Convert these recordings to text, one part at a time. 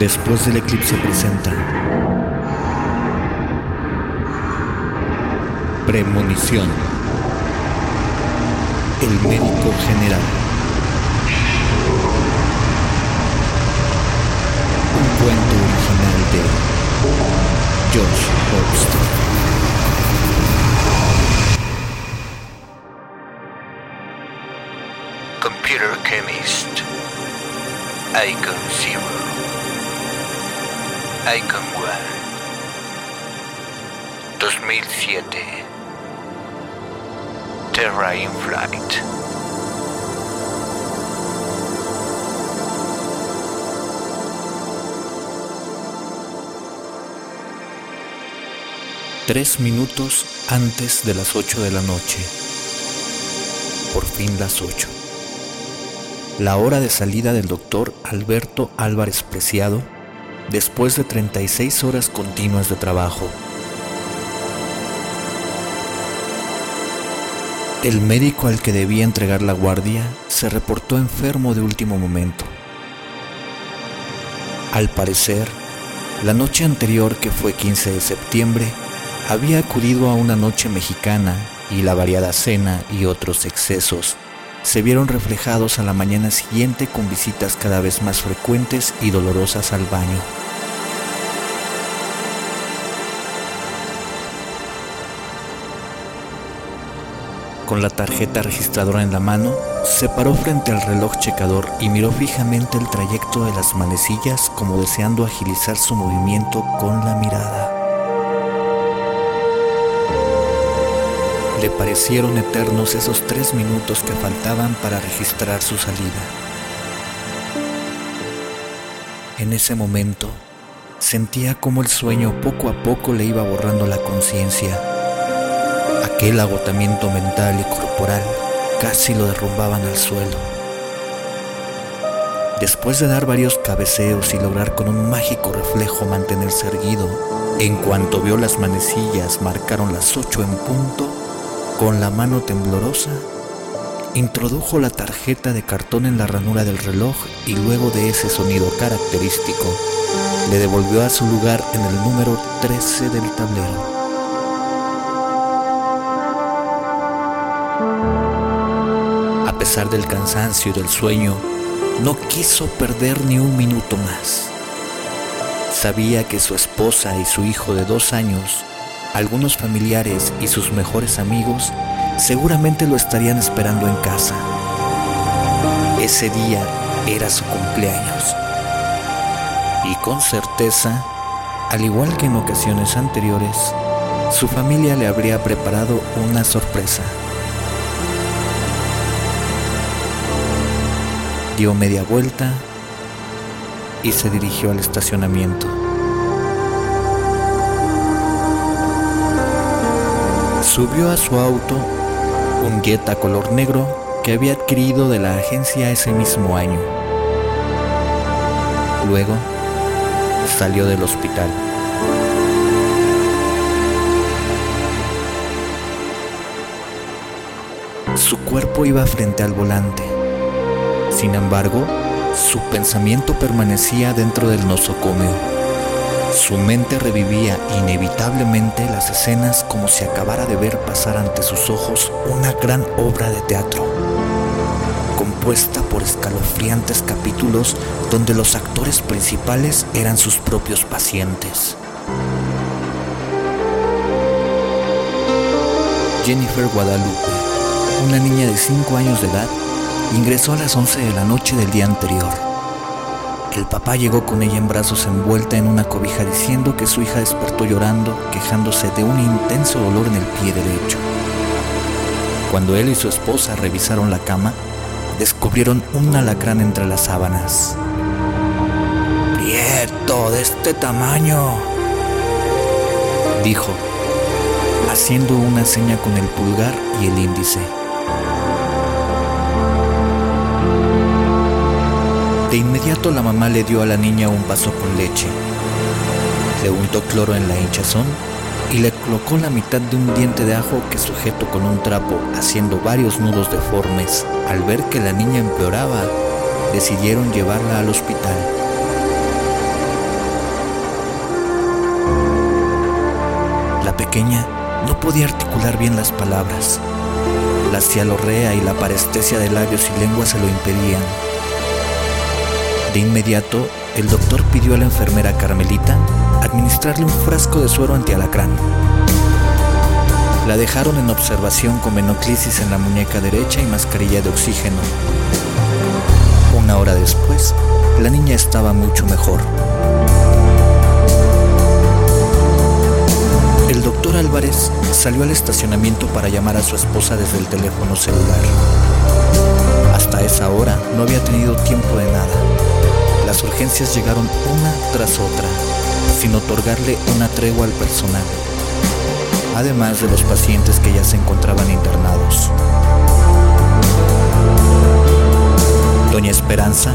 Después del eclipse presenta Premonición. El médico general. Un cuento original de Josh Hobster. Computer Chemist. Icon 0. Icon 1. 2007. Terra in Flight. Tres minutos antes de las ocho de la noche. Por fin las ocho. La hora de salida del doctor Alberto Álvarez Preciado después de 36 horas continuas de trabajo. El médico al que debía entregar la guardia se reportó enfermo de último momento. Al parecer, la noche anterior, que fue 15 de septiembre, había acudido a una noche mexicana y la variada cena y otros excesos se vieron reflejados a la mañana siguiente con visitas cada vez más frecuentes y dolorosas al baño. Con la tarjeta registradora en la mano, se paró frente al reloj checador y miró fijamente el trayecto de las manecillas como deseando agilizar su movimiento con la mirada. Le parecieron eternos esos tres minutos que faltaban para registrar su salida. En ese momento, sentía como el sueño poco a poco le iba borrando la conciencia. Aquel agotamiento mental y corporal casi lo derrumbaban al suelo. Después de dar varios cabeceos y lograr con un mágico reflejo mantenerse erguido, en cuanto vio las manecillas marcaron las ocho en punto, con la mano temblorosa, introdujo la tarjeta de cartón en la ranura del reloj y luego de ese sonido característico, le devolvió a su lugar en el número 13 del tablero. A pesar del cansancio y del sueño, no quiso perder ni un minuto más. Sabía que su esposa y su hijo de dos años algunos familiares y sus mejores amigos seguramente lo estarían esperando en casa. Ese día era su cumpleaños. Y con certeza, al igual que en ocasiones anteriores, su familia le habría preparado una sorpresa. Dio media vuelta y se dirigió al estacionamiento. Subió a su auto un Jetta color negro que había adquirido de la agencia ese mismo año. Luego salió del hospital. Su cuerpo iba frente al volante. Sin embargo, su pensamiento permanecía dentro del nosocomio. Su mente revivía inevitablemente las escenas como si acabara de ver pasar ante sus ojos una gran obra de teatro, compuesta por escalofriantes capítulos donde los actores principales eran sus propios pacientes. Jennifer Guadalupe, una niña de 5 años de edad, ingresó a las 11 de la noche del día anterior. El papá llegó con ella en brazos envuelta en una cobija diciendo que su hija despertó llorando, quejándose de un intenso dolor en el pie derecho. Cuando él y su esposa revisaron la cama, descubrieron un alacrán entre las sábanas. Prieto, de este tamaño, dijo, haciendo una seña con el pulgar y el índice. De inmediato la mamá le dio a la niña un vaso con leche. Le untó cloro en la hinchazón y le colocó la mitad de un diente de ajo que sujeto con un trapo, haciendo varios nudos deformes. Al ver que la niña empeoraba, decidieron llevarla al hospital. La pequeña no podía articular bien las palabras. La cialorrea y la parestesia de labios y lengua se lo impedían. De inmediato, el doctor pidió a la enfermera Carmelita administrarle un frasco de suero antialacrán. La dejaron en observación con venoclisis en la muñeca derecha y mascarilla de oxígeno. Una hora después, la niña estaba mucho mejor. El doctor Álvarez salió al estacionamiento para llamar a su esposa desde el teléfono celular. Hasta esa hora no había tenido tiempo de nada. Las urgencias llegaron una tras otra, sin otorgarle una tregua al personal, además de los pacientes que ya se encontraban internados. Doña Esperanza,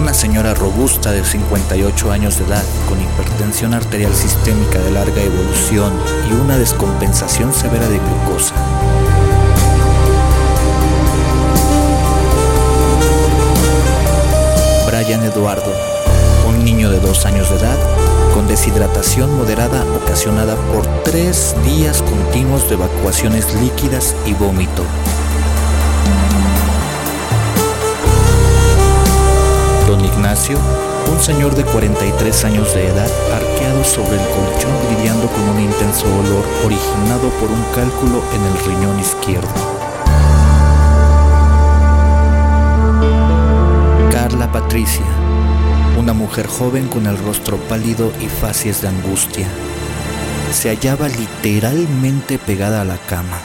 una señora robusta de 58 años de edad, con hipertensión arterial sistémica de larga evolución y una descompensación severa de glucosa. Eduardo, un niño de dos años de edad, con deshidratación moderada ocasionada por tres días continuos de evacuaciones líquidas y vómito. Don Ignacio, un señor de 43 años de edad, arqueado sobre el colchón lidiando con un intenso olor originado por un cálculo en el riñón izquierdo. Patricia, una mujer joven con el rostro pálido y facies de angustia, se hallaba literalmente pegada a la cama.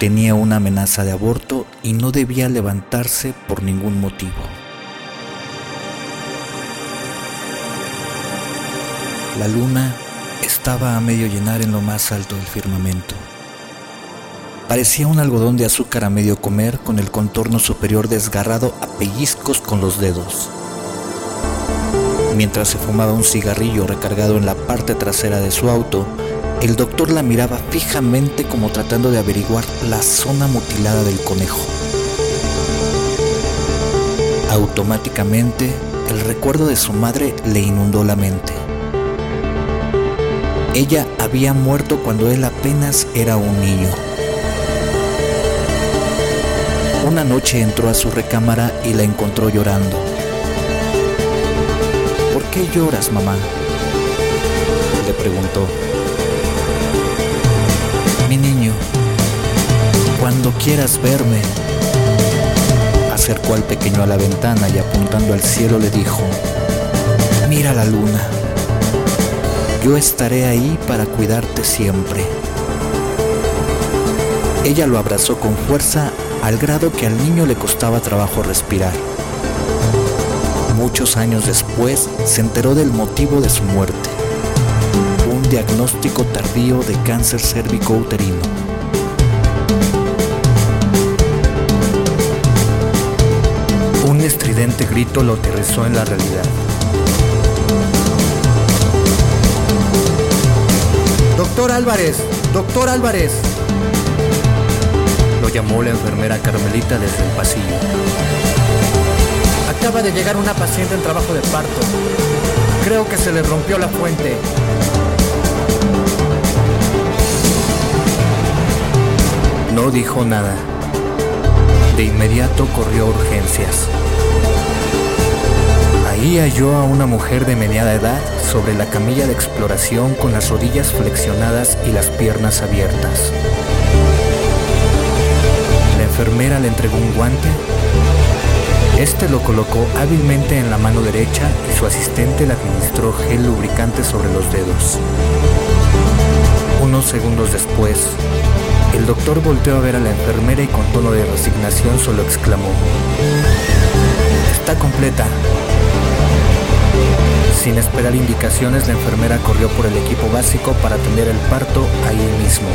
Tenía una amenaza de aborto y no debía levantarse por ningún motivo. La luna estaba a medio llenar en lo más alto del firmamento. Parecía un algodón de azúcar a medio comer con el contorno superior desgarrado a pellizcos con los dedos. Mientras se fumaba un cigarrillo recargado en la parte trasera de su auto, el doctor la miraba fijamente como tratando de averiguar la zona mutilada del conejo. Automáticamente, el recuerdo de su madre le inundó la mente. Ella había muerto cuando él apenas era un niño. Una noche entró a su recámara y la encontró llorando. ¿Por qué lloras, mamá? Le preguntó. Mi niño, cuando quieras verme, acercó al pequeño a la ventana y apuntando al cielo le dijo, mira la luna yo estaré ahí para cuidarte siempre. Ella lo abrazó con fuerza al grado que al niño le costaba trabajo respirar. Muchos años después se enteró del motivo de su muerte, un diagnóstico tardío de cáncer cérvico-uterino. Un estridente grito lo aterrizó en la realidad. Doctor Álvarez, doctor Álvarez. Llamó la enfermera Carmelita desde el pasillo. Acaba de llegar una paciente en trabajo de parto. Creo que se le rompió la fuente. No dijo nada. De inmediato corrió a urgencias. Ahí halló a una mujer de mediana edad sobre la camilla de exploración con las rodillas flexionadas y las piernas abiertas. Enfermera le entregó un guante. Este lo colocó hábilmente en la mano derecha y su asistente le administró gel lubricante sobre los dedos. Unos segundos después, el doctor volteó a ver a la enfermera y con tono de resignación solo exclamó, Está completa. Sin esperar indicaciones, la enfermera corrió por el equipo básico para atender el parto ahí mismo.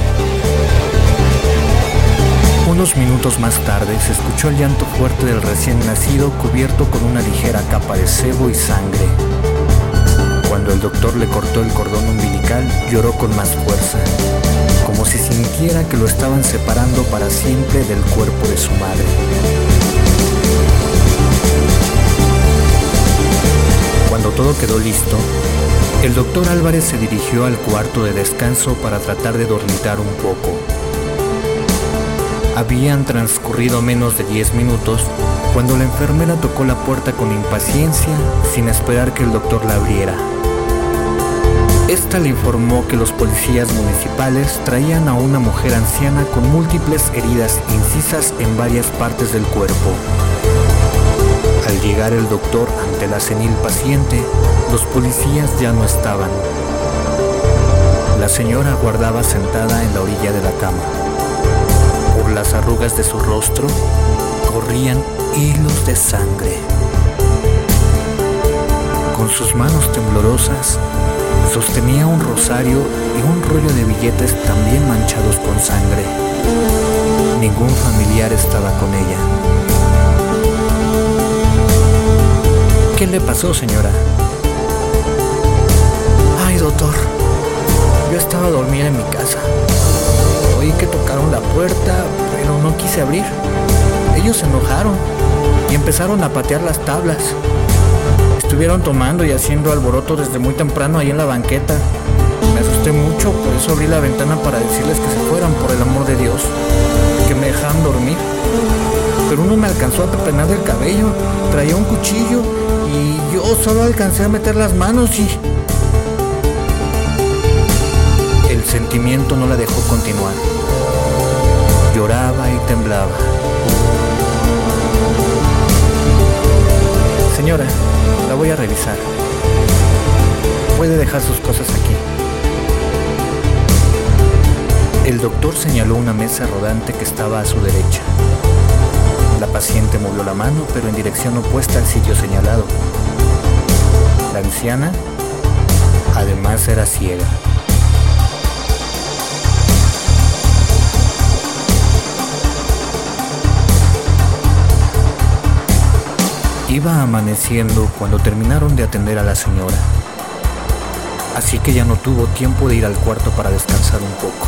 Unos minutos más tarde se escuchó el llanto fuerte del recién nacido cubierto con una ligera capa de sebo y sangre. Cuando el doctor le cortó el cordón umbilical, lloró con más fuerza, como si sintiera que lo estaban separando para siempre del cuerpo de su madre. Cuando todo quedó listo, El doctor Álvarez se dirigió al cuarto de descanso para tratar de dormitar un poco. Habían transcurrido menos de 10 minutos cuando la enfermera tocó la puerta con impaciencia sin esperar que el doctor la abriera. Esta le informó que los policías municipales traían a una mujer anciana con múltiples heridas incisas en varias partes del cuerpo. Al llegar el doctor ante la senil paciente, los policías ya no estaban. La señora guardaba sentada en la orilla de la cama. Las arrugas de su rostro corrían hilos de sangre. Con sus manos temblorosas, sostenía un rosario y un rollo de billetes también manchados con sangre. Ningún familiar estaba con ella. ¿Qué le pasó, señora? Ay, doctor. Yo estaba a dormir en mi casa. Oí que tocaron la puerta, pero no quise abrir. Ellos se enojaron y empezaron a patear las tablas. Estuvieron tomando y haciendo alboroto desde muy temprano ahí en la banqueta. Me asusté mucho, por eso abrí la ventana para decirles que se fueran, por el amor de Dios. Que me dejaran dormir. Pero uno me alcanzó a pepenar del cabello, traía un cuchillo y yo solo alcancé a meter las manos y... El sentimiento no la dejó continuar. Lloraba y temblaba. Señora, la voy a revisar. Puede dejar sus cosas aquí. El doctor señaló una mesa rodante que estaba a su derecha. La paciente movió la mano, pero en dirección opuesta al sitio señalado. La anciana, además, era ciega. Iba amaneciendo cuando terminaron de atender a la señora, así que ya no tuvo tiempo de ir al cuarto para descansar un poco.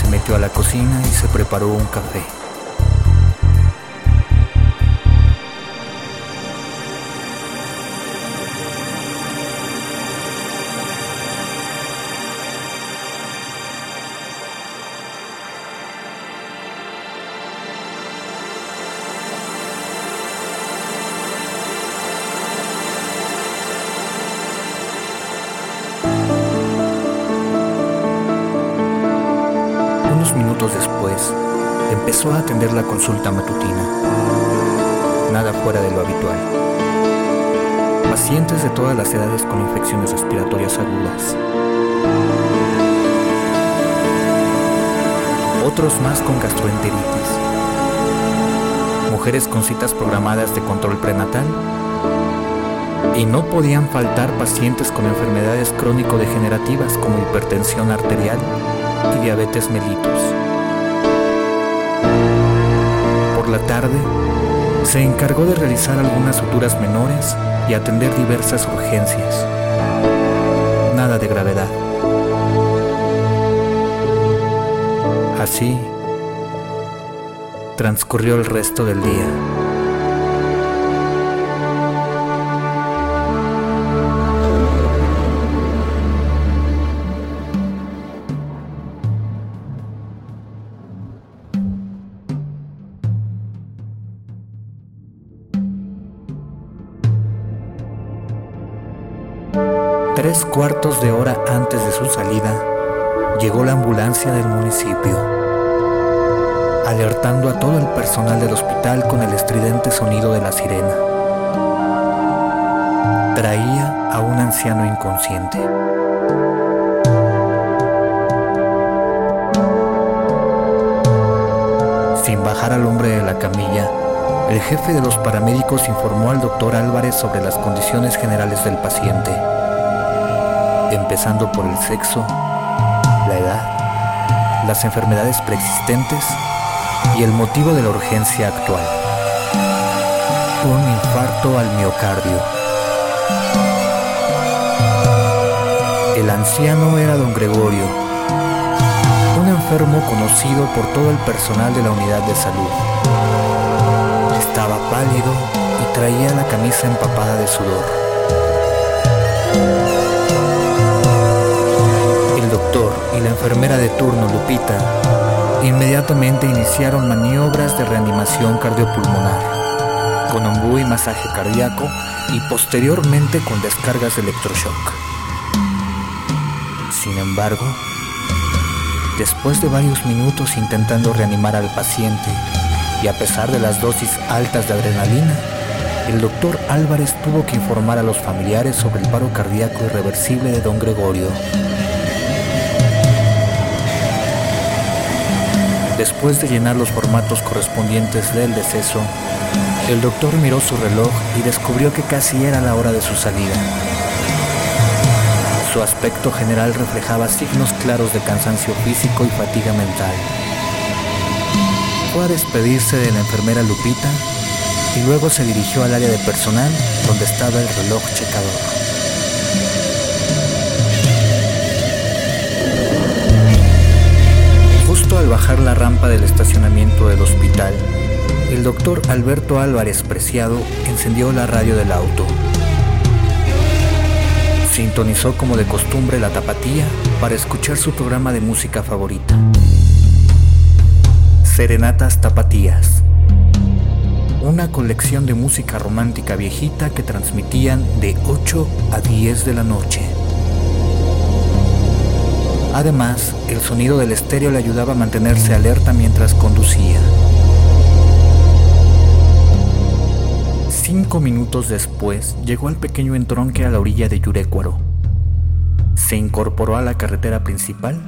Se metió a la cocina y se preparó un café. Atender la consulta matutina. Nada fuera de lo habitual. Pacientes de todas las edades con infecciones respiratorias agudas. Otros más con gastroenteritis. Mujeres con citas programadas de control prenatal. Y no podían faltar pacientes con enfermedades crónico-degenerativas como hipertensión arterial y diabetes mellitus. Por la tarde, se encargó de realizar algunas suturas menores y atender diversas urgencias. Nada de gravedad. Así transcurrió el resto del día. La camilla, el jefe de los paramédicos informó al doctor Álvarez sobre las condiciones generales del paciente empezando por el sexo, la edad, las enfermedades preexistentes y el motivo de la urgencia actual. Un infarto al miocardio. El anciano era don Gregorio, enfermo conocido por todo el personal de la unidad de salud. Estaba pálido y traía la camisa empapada de sudor. El doctor y la enfermera de turno, Lupita, inmediatamente iniciaron maniobras de reanimación cardiopulmonar, con ombú y masaje cardíaco y posteriormente con descargas de electroshock. Sin embargo, después de varios minutos intentando reanimar al paciente y a pesar de las dosis altas de adrenalina, el doctor Álvarez tuvo que informar a los familiares sobre el paro cardíaco irreversible de don Gregorio. Después de llenar los formatos correspondientes del deceso, el doctor miró su reloj y descubrió que casi era la hora de su salida. Su aspecto general reflejaba signos claros de cansancio físico y fatiga mental. Fue a despedirse de la enfermera Lupita y luego se dirigió al área de personal donde estaba el reloj checador. Justo al bajar la rampa del estacionamiento del hospital, el doctor Alberto Álvarez Preciado encendió la radio del auto. Sintonizó como de costumbre la tapatía para escuchar su programa de música favorita. Serenatas Tapatías. Una colección de música romántica viejita que transmitían de 8 a 10 de la noche. Además, el sonido del estéreo le ayudaba a mantenerse alerta mientras conducía. Cinco minutos después, llegó al pequeño entronque a la orilla de Yurecuaro. Se incorporó a la carretera principal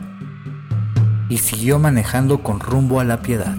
y siguió manejando con rumbo a la piedad.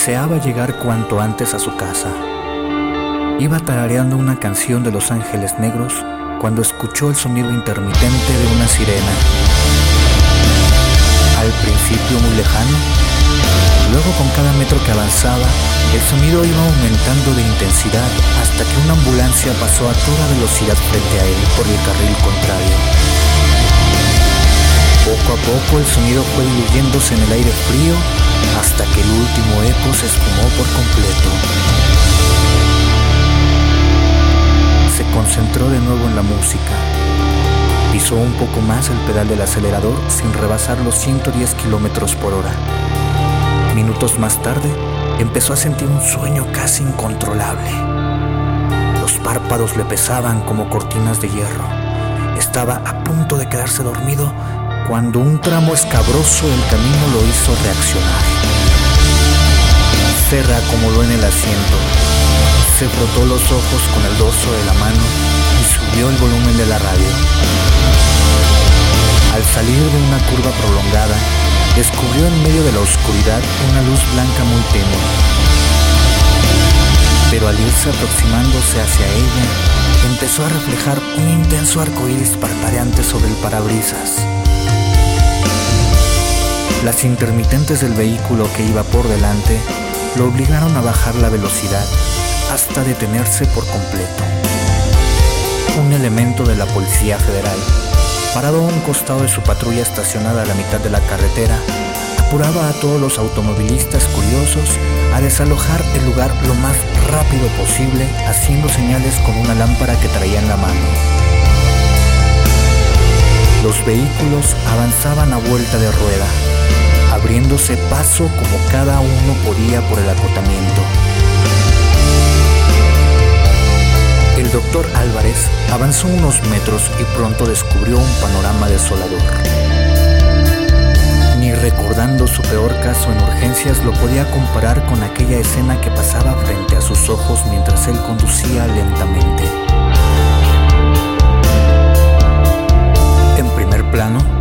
Deseaba llegar cuanto antes a su casa. Iba tarareando una canción de Los Ángeles Negros cuando escuchó el sonido intermitente de una sirena. Al principio muy lejano, luego con cada metro que avanzaba, el sonido iba aumentando de intensidad hasta que una ambulancia pasó a toda velocidad frente a él por el carril contrario. Poco a poco el sonido fue diluyéndose en el aire frío hasta que el último eco se esfumó por completo. Se concentró de nuevo en la música. Pisó un poco más el pedal del acelerador sin rebasar los 110 kilómetros por hora. Minutos más tarde, empezó a sentir un sueño casi incontrolable. Los párpados le pesaban como cortinas de hierro. Estaba a punto de quedarse dormido cuando un tramo escabroso del camino lo hizo reaccionar. Se reacomodó en el asiento, se frotó los ojos con el dorso de la mano y subió el volumen de la radio. Al salir de una curva prolongada, descubrió en medio de la oscuridad una luz blanca muy tenue. Pero al irse aproximándose hacia ella, empezó a reflejar un intenso arco iris parpadeante sobre el parabrisas. Las intermitentes del vehículo que iba por delante lo obligaron a bajar la velocidad hasta detenerse por completo. Un elemento de la Policía Federal, parado a un costado de su patrulla estacionada a la mitad de la carretera, apuraba a todos los automovilistas curiosos a desalojar el lugar lo más rápido posible, haciendo señales con una lámpara que traía en la mano. Los vehículos avanzaban a vuelta de rueda, abriéndose paso como cada uno podía por el acotamiento. El doctor Álvarez avanzó unos metros y pronto descubrió un panorama desolador. Ni recordando su peor caso en urgencias lo podía comparar con aquella escena que pasaba frente a sus ojos mientras él conducía lentamente. En primer plano,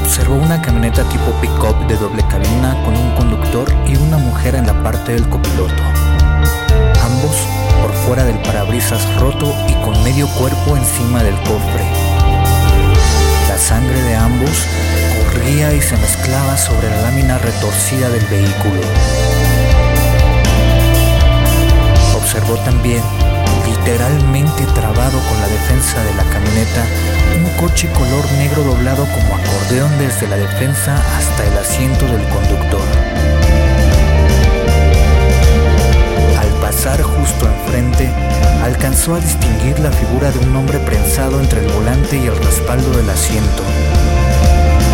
observó una camioneta tipo pick-up de doble cabina con un conductor y una mujer en la parte del copiloto. Ambos por fuera del parabrisas roto y con medio cuerpo encima del cofre. La sangre de ambos corría y se mezclaba sobre la lámina retorcida del vehículo. Observó también, literalmente trabado con la defensa de la camioneta, un coche color negro doblado como acordeón desde la defensa hasta el asiento del conductor. Al pasar justo enfrente, alcanzó a distinguir la figura de un hombre prensado entre el volante y el respaldo del asiento.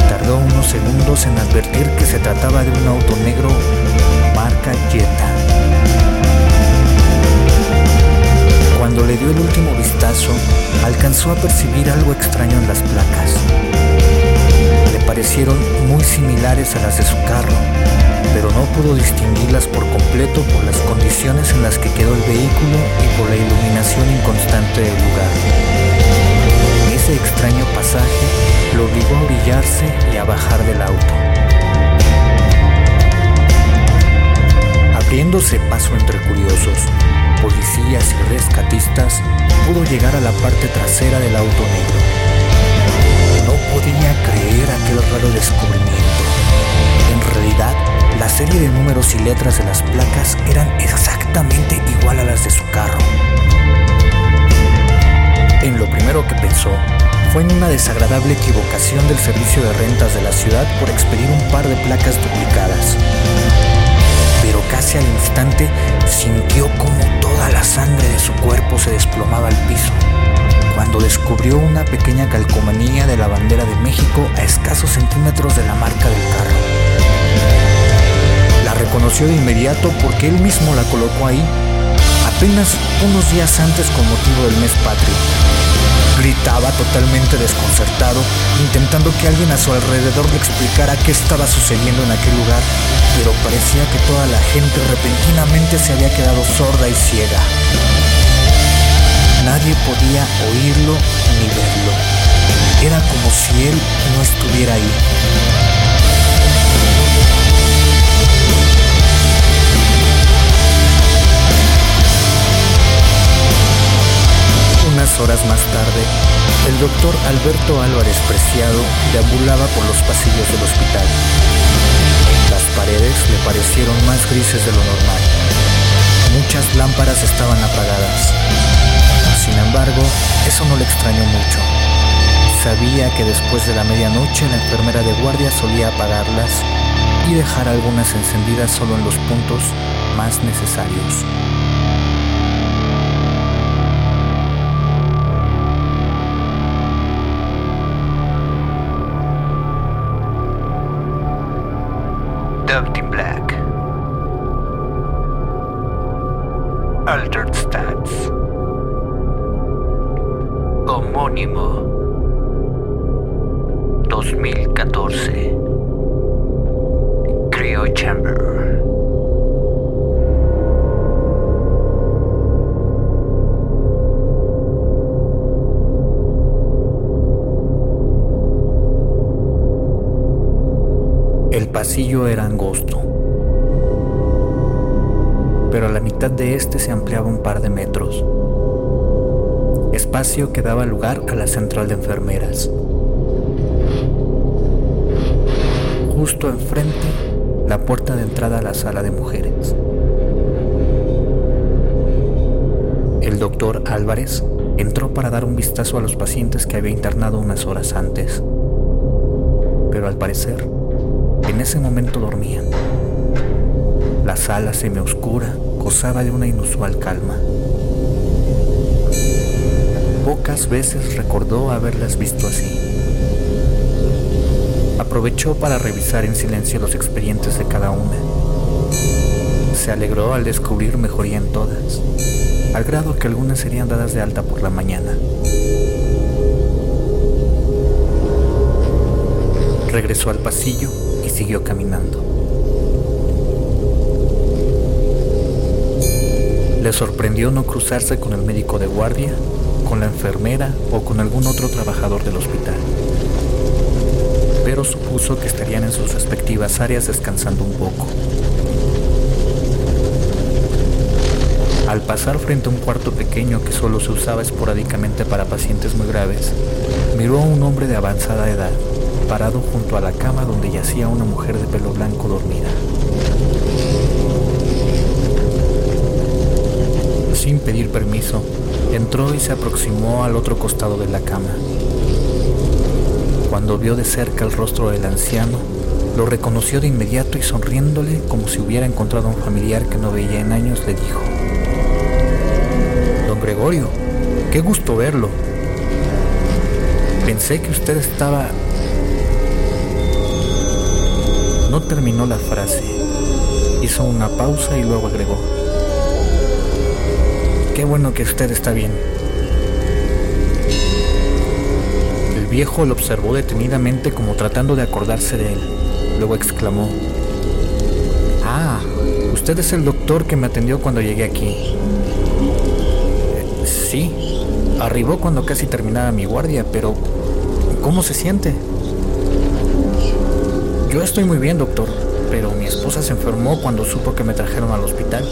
Tardó unos segundos en advertir que se trataba de un auto negro marca Jetta. Le dio el último vistazo, alcanzó a percibir algo extraño en las placas. Le parecieron muy similares a las de su carro, pero no pudo distinguirlas por completo por las condiciones en las que quedó el vehículo y por la iluminación inconstante del lugar. Ese extraño pasaje lo obligó a orillarse y a bajar del auto. Abriéndose paso entre curiosos, policías y rescatistas, pudo llegar a la parte trasera del auto negro. No podía creer aquel raro descubrimiento. En realidad, la serie de números y letras de las placas eran exactamente igual a las de su carro. En lo primero que pensó fue en una desagradable equivocación del servicio de rentas de la ciudad por expedir un par de placas duplicadas pero casi al instante sintió como toda la sangre de su cuerpo se desplomaba al piso, cuando descubrió una pequeña calcomanía de la bandera de México a escasos centímetros de la marca del carro. La reconoció de inmediato porque él mismo la colocó ahí, apenas unos días antes con motivo del mes patrio. Gritaba totalmente desconcertado, intentando que alguien a su alrededor le explicara qué estaba sucediendo en aquel lugar, pero parecía que toda la gente repentinamente se había quedado sorda y ciega. Nadie podía oírlo ni verlo. Era como si él no estuviera ahí. Horas más tarde, el doctor Alberto Álvarez Preciado deambulaba por los pasillos del hospital. Las paredes le parecieron más grises de lo normal. Muchas lámparas estaban apagadas. Sin embargo, eso no le extrañó mucho. Sabía que después de la medianoche la enfermera de guardia solía apagarlas y dejar algunas encendidas solo en los puntos más necesarios. 2014. Cryo Chamber. El pasillo era angosto, pero a la mitad de este se ampliaba un par de metros, espacio que daba lugar a la central de enfermeras. Justo enfrente, la puerta de entrada a la sala de mujeres. El doctor Álvarez entró para dar un vistazo a los pacientes que había internado unas horas antes, pero al parecer en ese momento dormían. La sala semioscura gozaba de una inusual calma. Pocas veces recordó haberlas visto así. Aprovechó para revisar en silencio los expedientes de cada una. Se alegró al descubrir mejoría en todas, al grado que algunas serían dadas de alta por la mañana. Regresó al pasillo y siguió caminando. Le sorprendió no cruzarse con el médico de guardia, con la enfermera o con algún otro trabajador del hospital. Pero supuso que estarían en sus respectivas áreas descansando un poco. Al pasar frente a un cuarto pequeño que solo se usaba esporádicamente para pacientes muy graves, miró a un hombre de avanzada edad, parado junto a la cama donde yacía una mujer de pelo blanco dormida. Sin pedir permiso, entró y se aproximó al otro costado de la cama. Cuando vio de cerca el rostro del anciano, lo reconoció de inmediato y sonriéndole como si hubiera encontrado a un familiar que no veía en años, le dijo, Don Gregorio, qué gusto verlo. Pensé que usted estaba... No terminó la frase. Hizo una pausa y luego agregó. Qué bueno que usted está bien. Viejo lo observó detenidamente como tratando de acordarse de él. Luego exclamó. Ah, usted es el doctor que me atendió cuando llegué aquí. Sí, arribó cuando casi terminaba mi guardia, pero ¿cómo se siente? Yo estoy muy bien, doctor, pero mi esposa se enfermó cuando supo que me trajeron al hospital.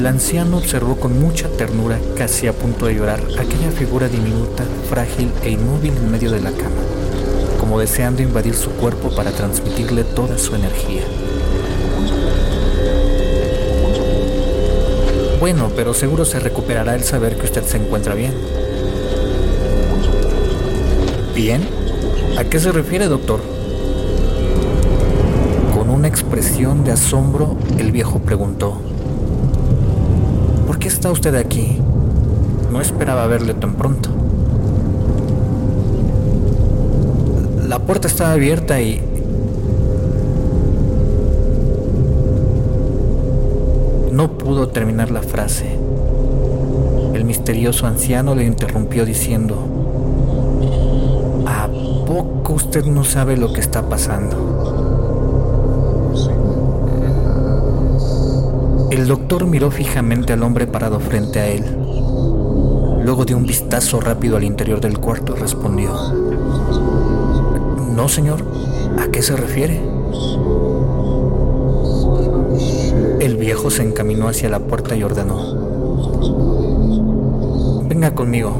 El anciano observó con mucha ternura, casi a punto de llorar, aquella figura diminuta, frágil e inmóvil en medio de la cama, como deseando invadir su cuerpo para transmitirle toda su energía. Bueno, pero seguro se recuperará el saber que usted se encuentra bien. ¿Bien? ¿A qué se refiere, doctor? Con una expresión de asombro, el viejo preguntó. ¿Por qué está usted aquí? No esperaba verle tan pronto. La puerta estaba abierta y No pudo terminar la frase. El misterioso anciano le interrumpió diciendo, ¿A poco usted no sabe lo que está pasando? El doctor miró fijamente al hombre parado frente a él. Luego dio un vistazo rápido al interior del cuarto y respondió, No, señor, ¿a qué se refiere? El viejo se encaminó hacia la puerta y ordenó. Venga conmigo.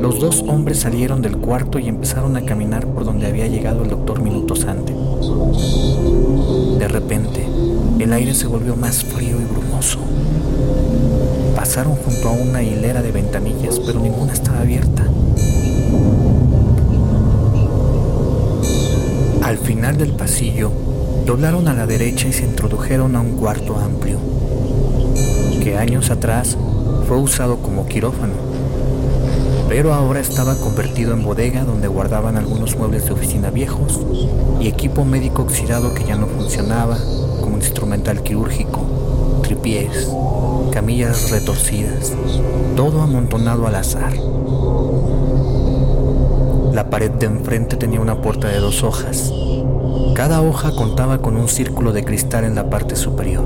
Los dos hombres salieron del cuarto y empezaron a caminar por donde había llegado el doctor minutos antes. De repente, el aire se volvió más frío y brumoso. Pasaron junto a una hilera de ventanillas, pero ninguna estaba abierta. Al final del pasillo, doblaron a la derecha y se introdujeron a un cuarto amplio, que años atrás fue usado como quirófano, pero ahora estaba convertido en bodega donde guardaban algunos muebles de oficina viejos y equipo médico oxidado que ya no funcionaba, como instrumental quirúrgico, tripiés, camillas retorcidas, todo amontonado al azar. La pared de enfrente tenía una puerta de dos hojas. Cada hoja contaba con un círculo de cristal en la parte superior.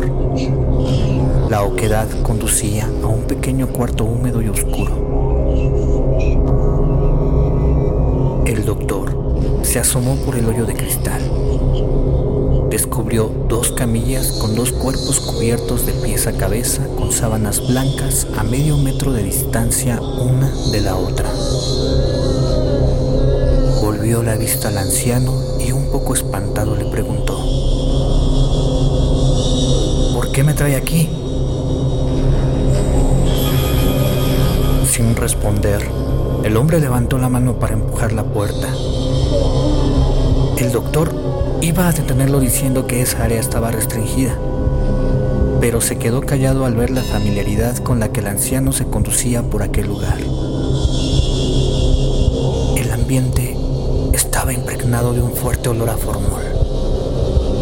La oquedad conducía a un pequeño cuarto húmedo y oscuro. El doctor se asomó por el hoyo de cristal. Descubrió dos camillas con dos cuerpos cubiertos de pies a cabeza con sábanas blancas a medio metro de distancia una de la otra volvió la vista al anciano y un poco espantado le preguntó, ¿por qué me trae aquí? Sin responder, el hombre levantó la mano para empujar la puerta. El doctor iba a detenerlo diciendo que esa área estaba restringida, pero se quedó callado al ver la familiaridad con la que el anciano se conducía por aquel lugar. El ambiente estaba impregnado de un fuerte olor a formol,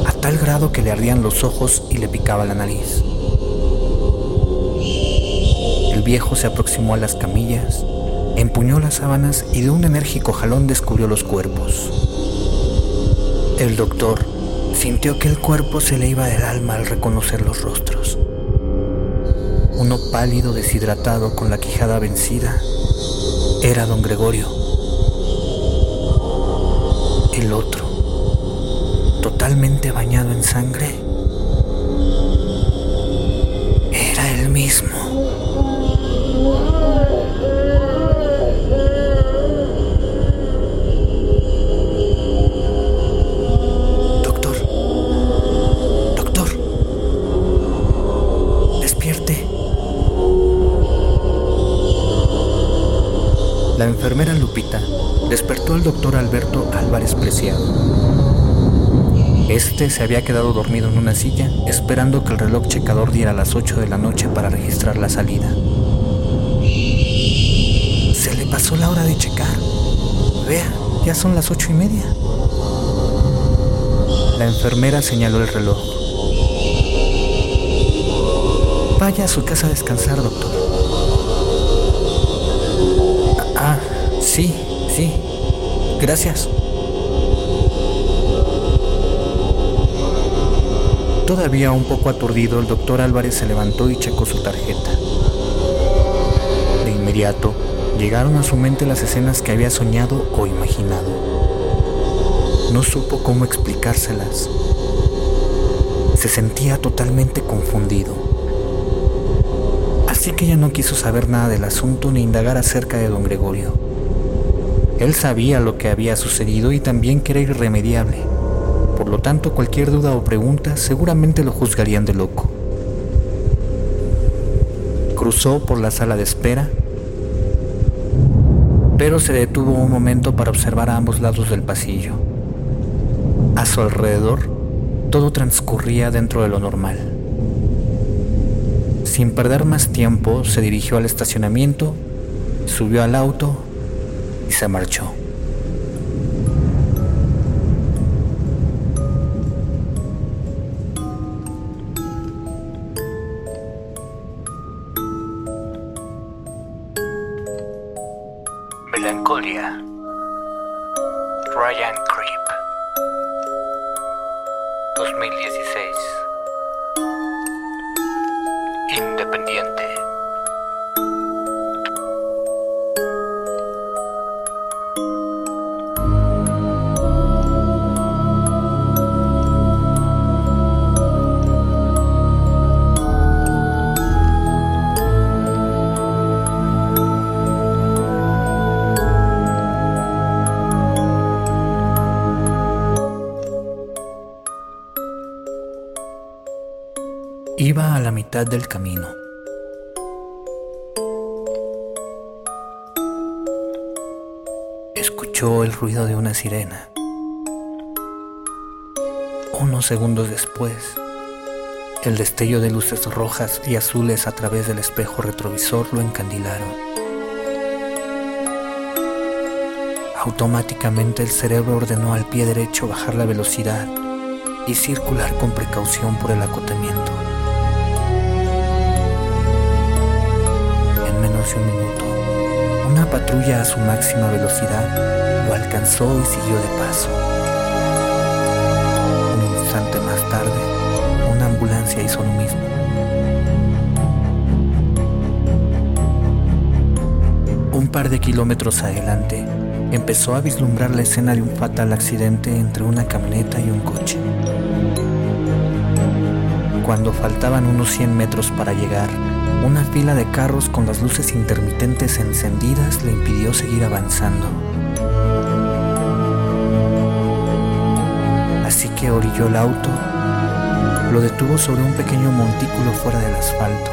a tal grado que le ardían los ojos y le picaba la nariz. El viejo se aproximó a las camillas, empuñó las sábanas y de un enérgico jalón descubrió los cuerpos. El doctor sintió que el cuerpo se le iba del alma al reconocer los rostros. uno pálido, deshidratado, con la quijada vencida, era don Gregorio. El otro, totalmente bañado en sangre, era el mismo. Enfermera Lupita despertó al doctor Alberto Álvarez Preciado. Este se había quedado dormido en una silla esperando que el reloj checador diera las 8 de la noche para registrar la salida. Se le pasó la hora de checar. Vea, ya son las ocho y media. La enfermera señaló el reloj. Vaya a su casa a descansar, doctor. Sí, sí. Gracias. Todavía un poco aturdido, el doctor Álvarez se levantó y checó su tarjeta. De inmediato, llegaron a su mente las escenas que había soñado o imaginado. No supo cómo explicárselas. Se sentía totalmente confundido. Así que ya no quiso saber nada del asunto ni indagar acerca de don Gregorio. Él sabía lo que había sucedido y también que era irremediable. Por lo tanto, cualquier duda o pregunta seguramente lo juzgarían de loco. Cruzó por la sala de espera, pero se detuvo un momento para observar a ambos lados del pasillo. A su alrededor, todo transcurría dentro de lo normal. Sin perder más tiempo, se dirigió al estacionamiento, subió al auto y se marchó. Del camino. Escuchó el ruido de una sirena. Unos segundos después, el destello de luces rojas y azules a través del espejo retrovisor lo encandilaron. Automáticamente el cerebro ordenó al pie derecho bajar la velocidad y circular con precaución por el acotamiento. Un minuto, una patrulla a su máxima velocidad lo alcanzó y siguió de paso. Un instante más tarde, una ambulancia hizo lo mismo. Un par de kilómetros adelante, empezó a vislumbrar la escena de un fatal accidente entre una camioneta y un coche. Cuando faltaban unos 100 metros para llegar, una fila de carros con las luces intermitentes encendidas le impidió seguir avanzando. Así que orilló el auto, lo detuvo sobre un pequeño montículo fuera del asfalto.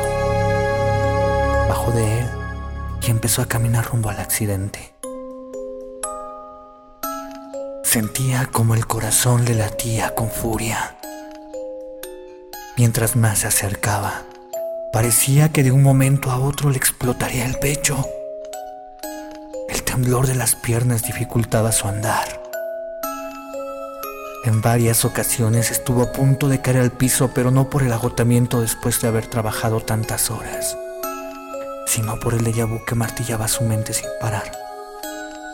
Bajó de él y empezó a caminar rumbo al accidente. Sentía como el corazón le latía con furia. Mientras más se acercaba, parecía que de un momento a otro le explotaría el pecho. El temblor de las piernas dificultaba su andar. En varias ocasiones estuvo a punto de caer al piso, pero no por el agotamiento después de haber trabajado tantas horas, sino por el déjà que martillaba su mente sin parar.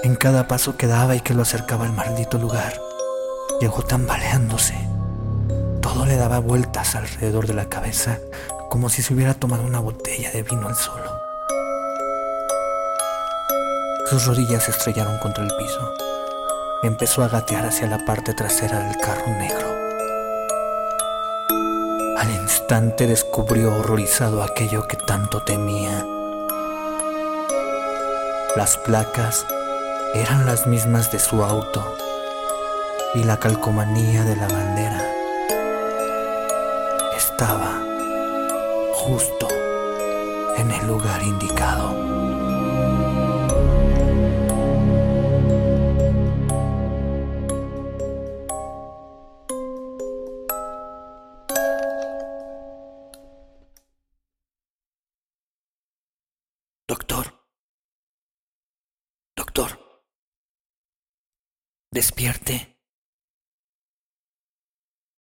En cada paso que daba y que lo acercaba al maldito lugar, llegó tambaleándose. Todo le daba vueltas alrededor de la cabeza, como si se hubiera tomado una botella de vino al solo. Sus rodillas se estrellaron contra el piso. Empezó a gatear hacia la parte trasera del carro negro. Al instante descubrió horrorizado aquello que tanto temía. Las placas eran las mismas de su auto y la calcomanía de la bandera estaba justo en el lugar indicado. Doctor. Doctor. Despierte.